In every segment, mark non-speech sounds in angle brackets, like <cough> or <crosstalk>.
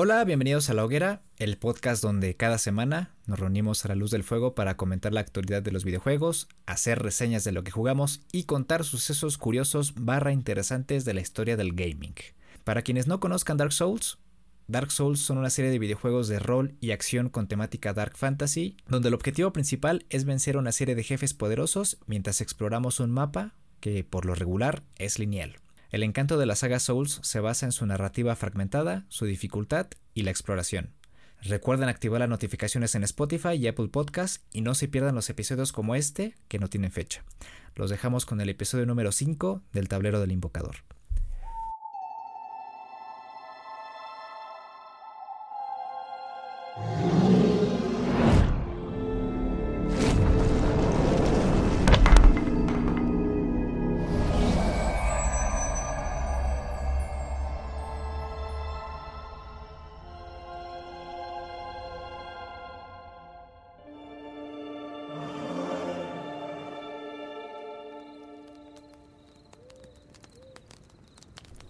Hola, bienvenidos a La Hoguera, el podcast donde cada semana nos reunimos a la luz del fuego para comentar la actualidad de los videojuegos, hacer reseñas de lo que jugamos y contar sucesos curiosos barra interesantes de la historia del gaming. Para quienes no conozcan Dark Souls, Dark Souls son una serie de videojuegos de rol y acción con temática Dark Fantasy, donde el objetivo principal es vencer a una serie de jefes poderosos mientras exploramos un mapa que por lo regular es lineal. El encanto de la saga Souls se basa en su narrativa fragmentada, su dificultad y la exploración. Recuerden activar las notificaciones en Spotify y Apple Podcast y no se pierdan los episodios como este que no tienen fecha. Los dejamos con el episodio número 5 del tablero del invocador.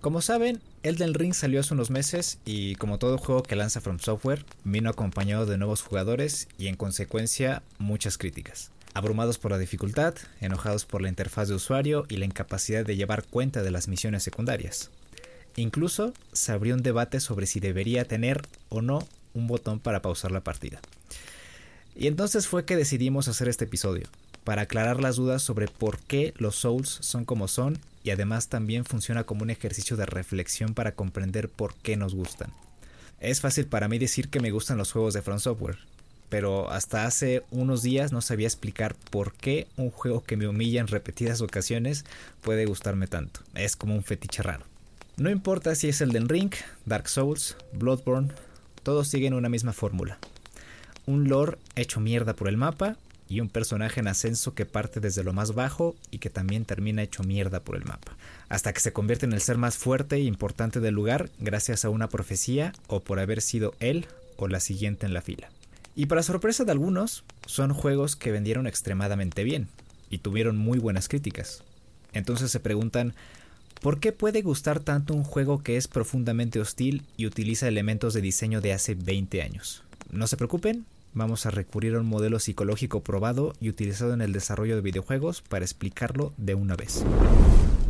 Como saben, Elden Ring salió hace unos meses y como todo juego que lanza From Software, vino acompañado de nuevos jugadores y en consecuencia muchas críticas. Abrumados por la dificultad, enojados por la interfaz de usuario y la incapacidad de llevar cuenta de las misiones secundarias. Incluso se abrió un debate sobre si debería tener o no un botón para pausar la partida. Y entonces fue que decidimos hacer este episodio, para aclarar las dudas sobre por qué los Souls son como son y además también funciona como un ejercicio de reflexión para comprender por qué nos gustan. Es fácil para mí decir que me gustan los juegos de Front Software, pero hasta hace unos días no sabía explicar por qué un juego que me humilla en repetidas ocasiones puede gustarme tanto. Es como un fetiche raro. No importa si es Elden Ring, Dark Souls, Bloodborne, todos siguen una misma fórmula. Un lore hecho mierda por el mapa y un personaje en ascenso que parte desde lo más bajo y que también termina hecho mierda por el mapa, hasta que se convierte en el ser más fuerte e importante del lugar gracias a una profecía o por haber sido él o la siguiente en la fila. Y para sorpresa de algunos, son juegos que vendieron extremadamente bien y tuvieron muy buenas críticas. Entonces se preguntan, ¿por qué puede gustar tanto un juego que es profundamente hostil y utiliza elementos de diseño de hace 20 años? No se preocupen, vamos a recurrir a un modelo psicológico probado y utilizado en el desarrollo de videojuegos para explicarlo de una vez.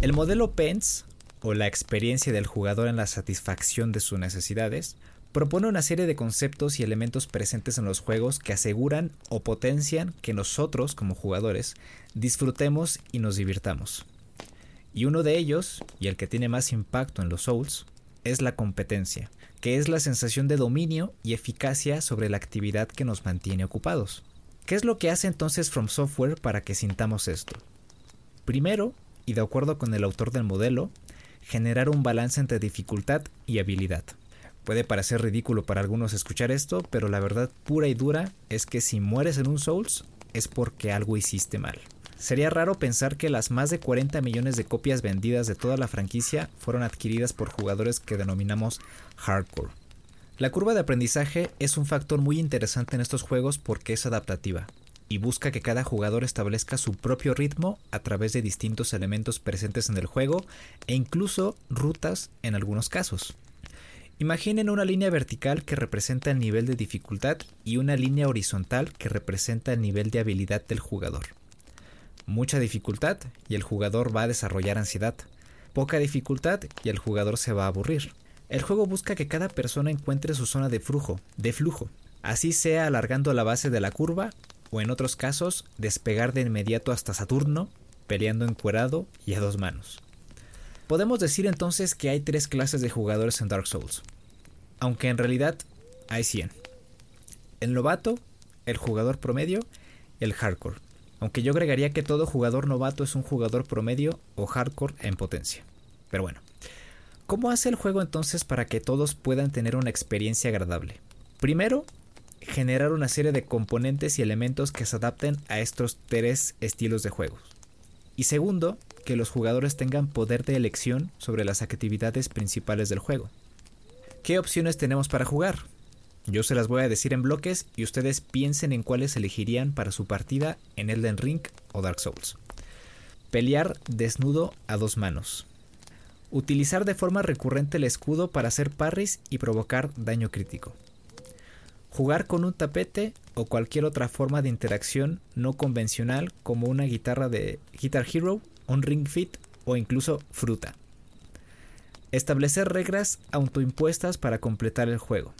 El modelo PENS, o la experiencia del jugador en la satisfacción de sus necesidades, propone una serie de conceptos y elementos presentes en los juegos que aseguran o potencian que nosotros, como jugadores, disfrutemos y nos divirtamos. Y uno de ellos, y el que tiene más impacto en los Souls, es la competencia que es la sensación de dominio y eficacia sobre la actividad que nos mantiene ocupados. ¿Qué es lo que hace entonces From Software para que sintamos esto? Primero, y de acuerdo con el autor del modelo, generar un balance entre dificultad y habilidad. Puede parecer ridículo para algunos escuchar esto, pero la verdad pura y dura es que si mueres en un Souls es porque algo hiciste mal. Sería raro pensar que las más de 40 millones de copias vendidas de toda la franquicia fueron adquiridas por jugadores que denominamos hardcore. La curva de aprendizaje es un factor muy interesante en estos juegos porque es adaptativa y busca que cada jugador establezca su propio ritmo a través de distintos elementos presentes en el juego e incluso rutas en algunos casos. Imaginen una línea vertical que representa el nivel de dificultad y una línea horizontal que representa el nivel de habilidad del jugador mucha dificultad y el jugador va a desarrollar ansiedad. Poca dificultad y el jugador se va a aburrir. El juego busca que cada persona encuentre su zona de flujo, de flujo, así sea alargando la base de la curva o en otros casos despegar de inmediato hasta Saturno, peleando encuerado y a dos manos. Podemos decir entonces que hay tres clases de jugadores en Dark Souls, aunque en realidad hay 100. El novato, el jugador promedio el hardcore aunque yo agregaría que todo jugador novato es un jugador promedio o hardcore en potencia. Pero bueno, ¿cómo hace el juego entonces para que todos puedan tener una experiencia agradable? Primero, generar una serie de componentes y elementos que se adapten a estos tres estilos de juegos. Y segundo, que los jugadores tengan poder de elección sobre las actividades principales del juego. ¿Qué opciones tenemos para jugar? Yo se las voy a decir en bloques y ustedes piensen en cuáles elegirían para su partida en Elden Ring o Dark Souls. Pelear desnudo a dos manos. Utilizar de forma recurrente el escudo para hacer parries y provocar daño crítico. Jugar con un tapete o cualquier otra forma de interacción no convencional como una guitarra de Guitar Hero, un Ring Fit o incluso fruta. Establecer reglas autoimpuestas para completar el juego.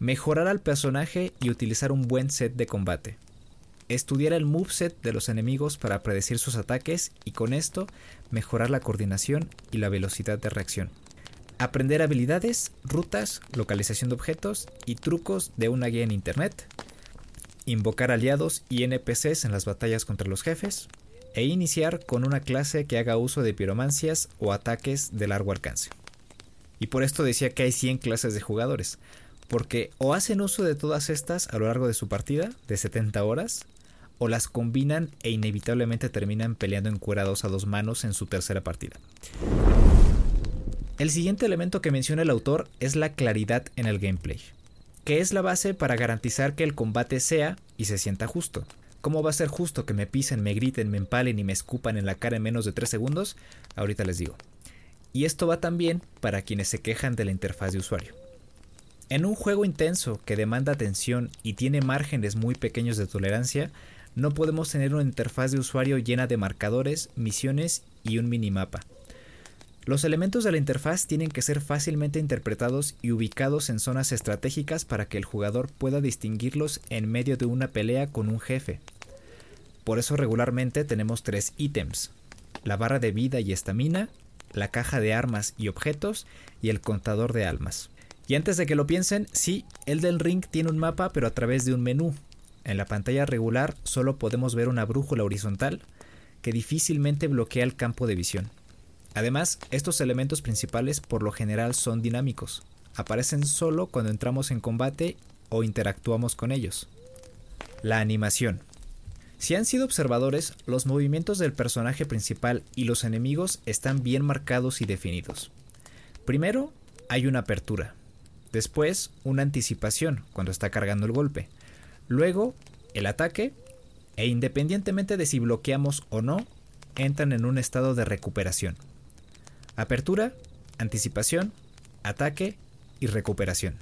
Mejorar al personaje y utilizar un buen set de combate. Estudiar el moveset de los enemigos para predecir sus ataques y con esto mejorar la coordinación y la velocidad de reacción. Aprender habilidades, rutas, localización de objetos y trucos de una guía en internet. Invocar aliados y NPCs en las batallas contra los jefes. E iniciar con una clase que haga uso de piromancias o ataques de largo alcance. Y por esto decía que hay 100 clases de jugadores, porque o hacen uso de todas estas a lo largo de su partida, de 70 horas, o las combinan e inevitablemente terminan peleando encuerados a dos manos en su tercera partida. El siguiente elemento que menciona el autor es la claridad en el gameplay, que es la base para garantizar que el combate sea y se sienta justo. ¿Cómo va a ser justo que me pisen, me griten, me empalen y me escupan en la cara en menos de 3 segundos? Ahorita les digo. Y esto va también para quienes se quejan de la interfaz de usuario. En un juego intenso que demanda atención y tiene márgenes muy pequeños de tolerancia, no podemos tener una interfaz de usuario llena de marcadores, misiones y un minimapa. Los elementos de la interfaz tienen que ser fácilmente interpretados y ubicados en zonas estratégicas para que el jugador pueda distinguirlos en medio de una pelea con un jefe. Por eso regularmente tenemos tres ítems, la barra de vida y estamina, la caja de armas y objetos y el contador de almas. Y antes de que lo piensen, sí, Elden Ring tiene un mapa pero a través de un menú, en la pantalla regular solo podemos ver una brújula horizontal que difícilmente bloquea el campo de visión. Además, estos elementos principales por lo general son dinámicos. Aparecen solo cuando entramos en combate o interactuamos con ellos. La animación. Si han sido observadores, los movimientos del personaje principal y los enemigos están bien marcados y definidos. Primero, hay una apertura. Después, una anticipación cuando está cargando el golpe. Luego, el ataque, e independientemente de si bloqueamos o no, entran en un estado de recuperación. Apertura, anticipación, ataque y recuperación.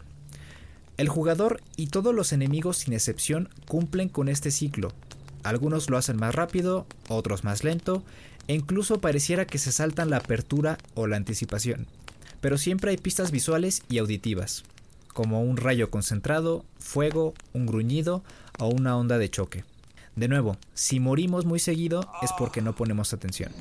El jugador y todos los enemigos sin excepción cumplen con este ciclo. Algunos lo hacen más rápido, otros más lento, e incluso pareciera que se saltan la apertura o la anticipación. Pero siempre hay pistas visuales y auditivas como un rayo concentrado, fuego, un gruñido o una onda de choque. De nuevo, si morimos muy seguido es porque no ponemos atención.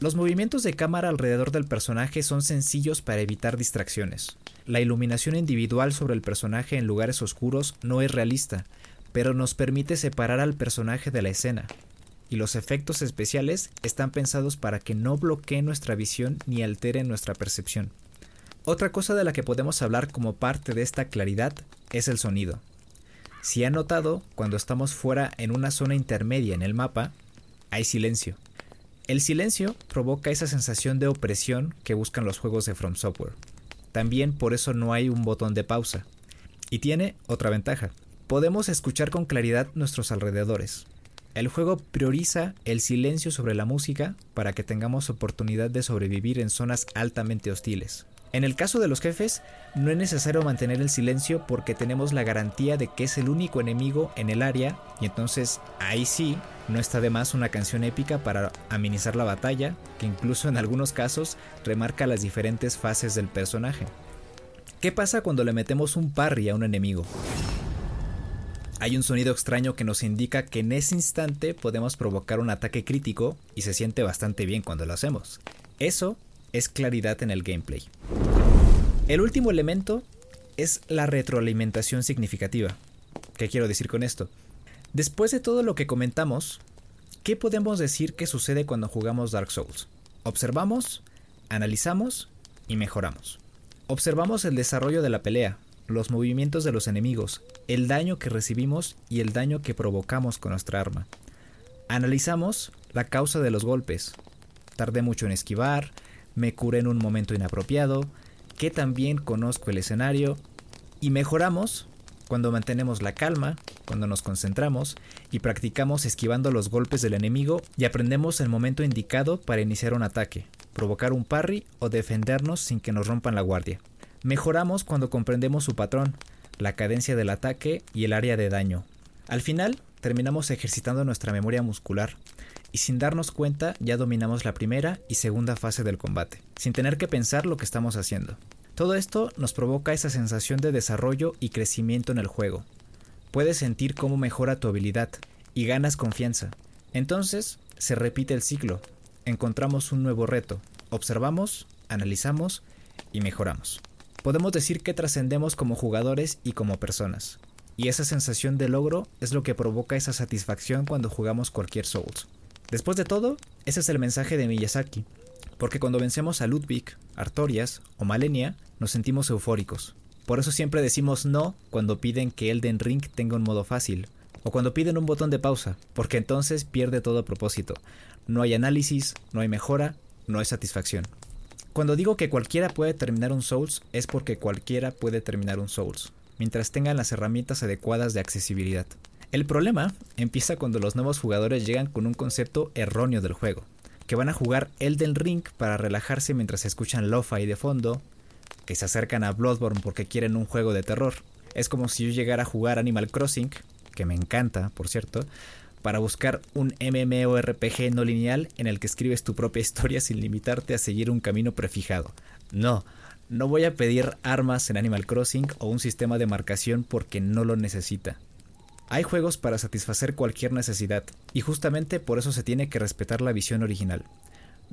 Los movimientos de cámara alrededor del personaje son sencillos para evitar distracciones. La iluminación individual sobre el personaje en lugares oscuros no es realista, pero nos permite separar al personaje de la escena, y los efectos especiales están pensados para que no bloqueen nuestra visión ni alteren nuestra percepción. Otra cosa de la que podemos hablar como parte de esta claridad es el sonido. Si han notado, cuando estamos fuera en una zona intermedia en el mapa, hay silencio. El silencio provoca esa sensación de opresión que buscan los juegos de From Software. También por eso no hay un botón de pausa. Y tiene otra ventaja. Podemos escuchar con claridad nuestros alrededores, el juego prioriza el silencio sobre la música para que tengamos oportunidad de sobrevivir en zonas altamente hostiles. En el caso de los jefes, no es necesario mantener el silencio porque tenemos la garantía de que es el único enemigo en el área y entonces ahí sí no está de más una canción épica para amenizar la batalla, que incluso en algunos casos remarca las diferentes fases del personaje. ¿Qué pasa cuando le metemos un parry a un enemigo? Hay un sonido extraño que nos indica que en ese instante podemos provocar un ataque crítico y se siente bastante bien cuando lo hacemos. Eso es claridad en el gameplay. El último elemento es la retroalimentación significativa. ¿Qué quiero decir con esto? Después de todo lo que comentamos, ¿qué podemos decir que sucede cuando jugamos Dark Souls? Observamos, analizamos y mejoramos. Observamos el desarrollo de la pelea, los movimientos de los enemigos, el daño que recibimos y el daño que provocamos con nuestra arma. Analizamos la causa de los golpes. Tardé mucho en esquivar, me curé en un momento inapropiado, que también conozco el escenario y mejoramos cuando mantenemos la calma, cuando nos concentramos y practicamos esquivando los golpes del enemigo y aprendemos el momento indicado para iniciar un ataque, provocar un parry o defendernos sin que nos rompan la guardia. Mejoramos cuando comprendemos su patrón, la cadencia del ataque y el área de daño. Al final, terminamos ejercitando nuestra memoria muscular, y sin darnos cuenta ya dominamos la primera y segunda fase del combate, sin tener que pensar lo que estamos haciendo. Todo esto nos provoca esa sensación de desarrollo y crecimiento en el juego. Puedes sentir cómo mejora tu habilidad y ganas confianza. Entonces, se repite el ciclo. Encontramos un nuevo reto, observamos, analizamos y mejoramos. Podemos decir que trascendemos como jugadores y como personas. Y esa sensación de logro es lo que provoca esa satisfacción cuando jugamos cualquier Souls. Después de todo, ese es el mensaje de Miyazaki, porque cuando vencemos a Ludwig, Artorias o Malenia, nos sentimos eufóricos. Por eso siempre decimos no cuando piden que Elden Ring tenga un modo fácil, o cuando piden un botón de pausa, porque entonces pierde todo propósito. No hay análisis, no hay mejora, no hay satisfacción. Cuando digo que cualquiera puede terminar un Souls, es porque cualquiera puede terminar un Souls, mientras tengan las herramientas adecuadas de accesibilidad. El problema empieza cuando los nuevos jugadores llegan con un concepto erróneo del juego que van a jugar Elden Ring para relajarse mientras escuchan Lo-Fi de fondo, que se acercan a Bloodborne porque quieren un juego de terror. Es como si yo llegara a jugar Animal Crossing, que me encanta, por cierto, para buscar un MMORPG no lineal en el que escribes tu propia historia sin limitarte a seguir un camino prefijado. No, no voy a pedir armas en Animal Crossing o un sistema de marcación porque no lo necesita. Hay juegos para satisfacer cualquier necesidad, y justamente por eso se tiene que respetar la visión original.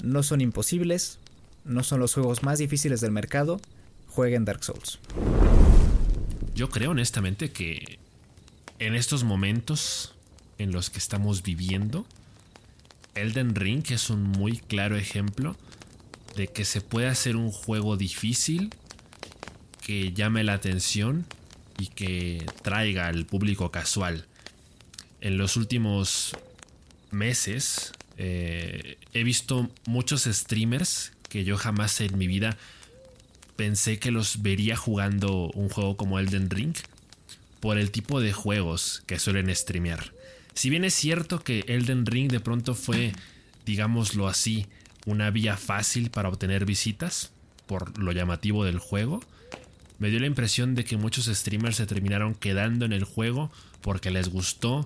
No son imposibles, no son los juegos más difíciles del mercado, jueguen Dark Souls. Yo creo honestamente que en estos momentos en los que estamos viviendo, Elden Ring es un muy claro ejemplo de que se puede hacer un juego difícil que llame la atención y que traiga al público casual. En los últimos meses eh, he visto muchos streamers que yo jamás en mi vida pensé que los vería jugando un juego como Elden Ring por el tipo de juegos que suelen streamear. Si bien es cierto que Elden Ring de pronto fue, digámoslo así, una vía fácil para obtener visitas por lo llamativo del juego, me dio la impresión de que muchos streamers se terminaron quedando en el juego porque les gustó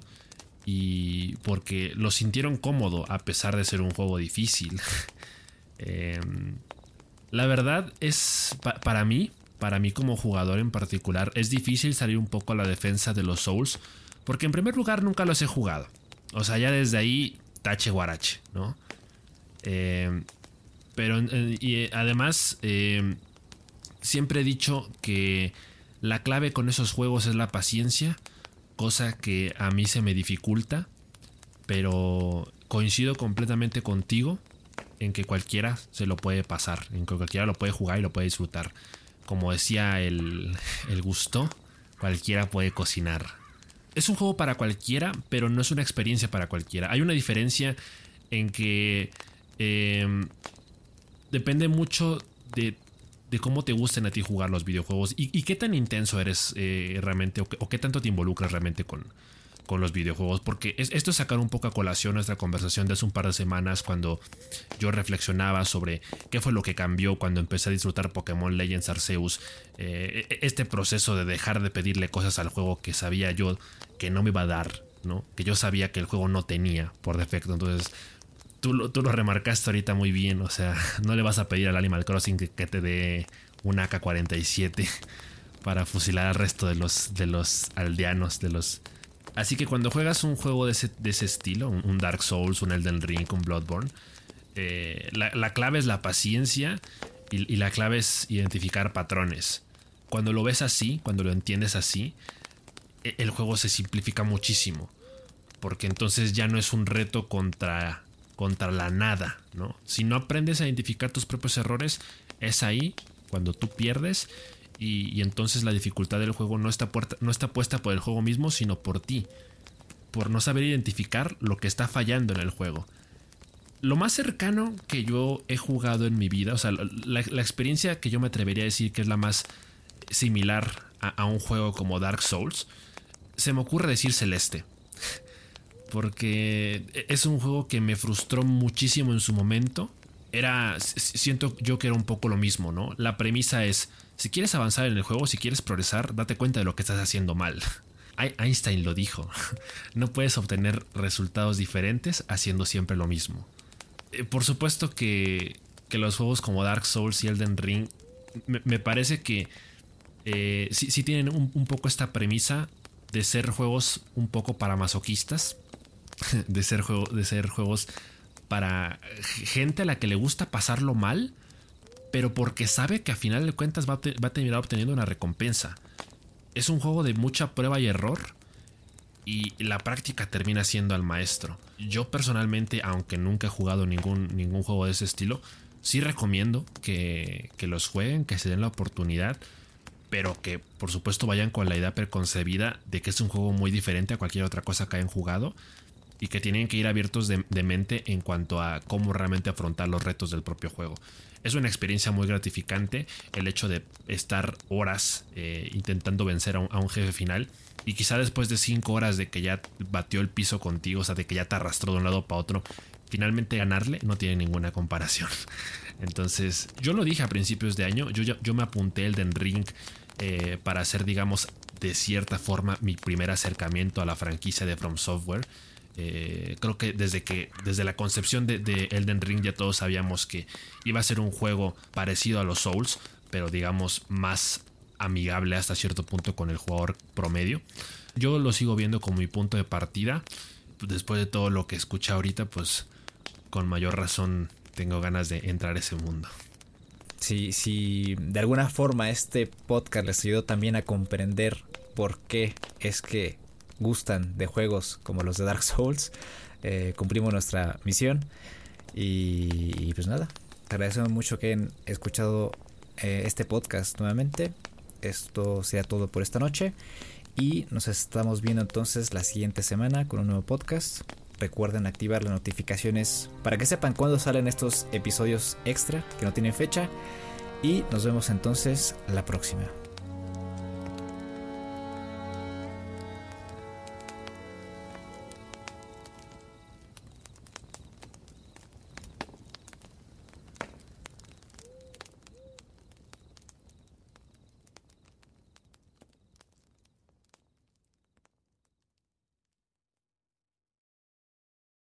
y porque lo sintieron cómodo a pesar de ser un juego difícil. <laughs> Em, la verdad es, para mí, para mí como jugador en particular, es difícil salir un poco a la defensa de los Souls porque en primer lugar nunca los he jugado. O sea, ya desde ahí, tache guarache, ¿no? Em, pero y además em, siempre he dicho que la clave con esos juegos es la paciencia, cosa que a mí se me dificulta, pero coincido completamente contigo en que cualquiera se lo puede pasar, en que cualquiera lo puede jugar y lo puede disfrutar. Como decía el, el gusto, cualquiera puede cocinar. Es un juego para cualquiera, pero no es una experiencia para cualquiera. Hay una diferencia en que em, depende mucho de cómo te gustan a ti jugar los videojuegos y, qué tan intenso eres eh, realmente o, qué tanto te involucras realmente con, con los videojuegos. Porque esto es sacar un poco a colación nuestra conversación de hace un par de semanas cuando yo reflexionaba sobre qué fue lo que cambió cuando empecé a disfrutar Pokémon Legends Arceus. Eh, e, este proceso de dejar de pedirle cosas al juego que sabía yo que no me iba a dar. ¿no? Que yo sabía que el juego no tenía por defecto. Entonces tú, lo remarcaste ahorita muy bien. O sea, <laughs> no le vas a pedir al Animal Crossing que, te dé un AK-47 <laughs> para fusilar al resto de los, de los aldeanos, de los... Así que cuando juegas un juego de ese, estilo, un, Dark Souls, un Elden Ring, un Bloodborne, eh, la, clave es la paciencia y, y, la clave es identificar patrones. Cuando lo ves así, cuando lo entiendes así, e, el juego se simplifica muchísimo. Porque entonces ya no es un reto contra contra la nada, ¿no? Si no aprendes a identificar tus propios errores, es ahí cuando tú pierdes y, entonces la dificultad del juego no está, no está puesta por el juego mismo, sino por ti, por no saber identificar lo que está fallando en el juego. Lo más cercano que yo he jugado en mi vida, o sea, la, experiencia que yo me atrevería a decir que es la más similar a, un juego como Dark Souls, se me ocurre decir Celeste. <laughs> Porque es un juego que me frustró muchísimo en su momento. Era. Siento yo que era un poco lo mismo, ¿no? La premisa es. Si quieres avanzar en el juego, si quieres progresar, date cuenta de lo que estás haciendo mal. <laughs> Einstein lo dijo. <laughs> No puedes obtener resultados diferentes haciendo siempre lo mismo. Eh, por supuesto que, que los juegos como Dark Souls y Elden Ring me, parece que eh, sí, tienen un, poco esta premisa de ser juegos un poco para masoquistas, <laughs> de ser, de ser juegos para gente a la que le gusta pasarlo mal, pero porque sabe que a final de cuentas va va a terminar obteniendo una recompensa. Es un juego de mucha prueba y error y la práctica termina siendo al maestro. Yo personalmente, aunque nunca he jugado ningún, ningún juego de ese estilo, sí recomiendo que, que los jueguen, que se den la oportunidad, pero que por supuesto vayan con la idea preconcebida de que es un juego muy diferente a cualquier otra cosa que hayan jugado y que tienen que ir abiertos de, mente en cuanto a cómo realmente afrontar los retos del propio juego. Es una experiencia muy gratificante el hecho de estar horas eh, intentando vencer a un, jefe final y quizá después de 5 horas de que ya batió el piso contigo, o sea, de que ya te arrastró de un lado para otro, finalmente ganarle no tiene ninguna comparación. <laughs> Entonces, yo lo dije a principios de año, yo, yo me apunté el Den Ring eh, para hacer, digamos, de cierta forma mi primer acercamiento a la franquicia de From Software. Eh, creo que desde que desde la concepción de, Elden Ring ya todos sabíamos que iba a ser un juego parecido a los Souls, pero digamos más amigable hasta cierto punto con el jugador promedio. Yo lo sigo viendo como mi punto de partida. Después de todo lo que escuché ahorita, pues con mayor razón tengo ganas de entrar a ese mundo. Si, si de alguna forma este podcast les ayudó también a comprender por qué es que gustan de juegos como los de Dark Souls, eh, cumplimos nuestra misión. Y, pues nada, te agradecemos mucho que hayan escuchado eh, este podcast nuevamente. Esto sea todo por esta noche. Y nos estamos viendo entonces la siguiente semana con un nuevo podcast. Recuerden activar las notificaciones para que sepan cuándo salen estos episodios extra que no tienen fecha. Y nos vemos entonces la próxima.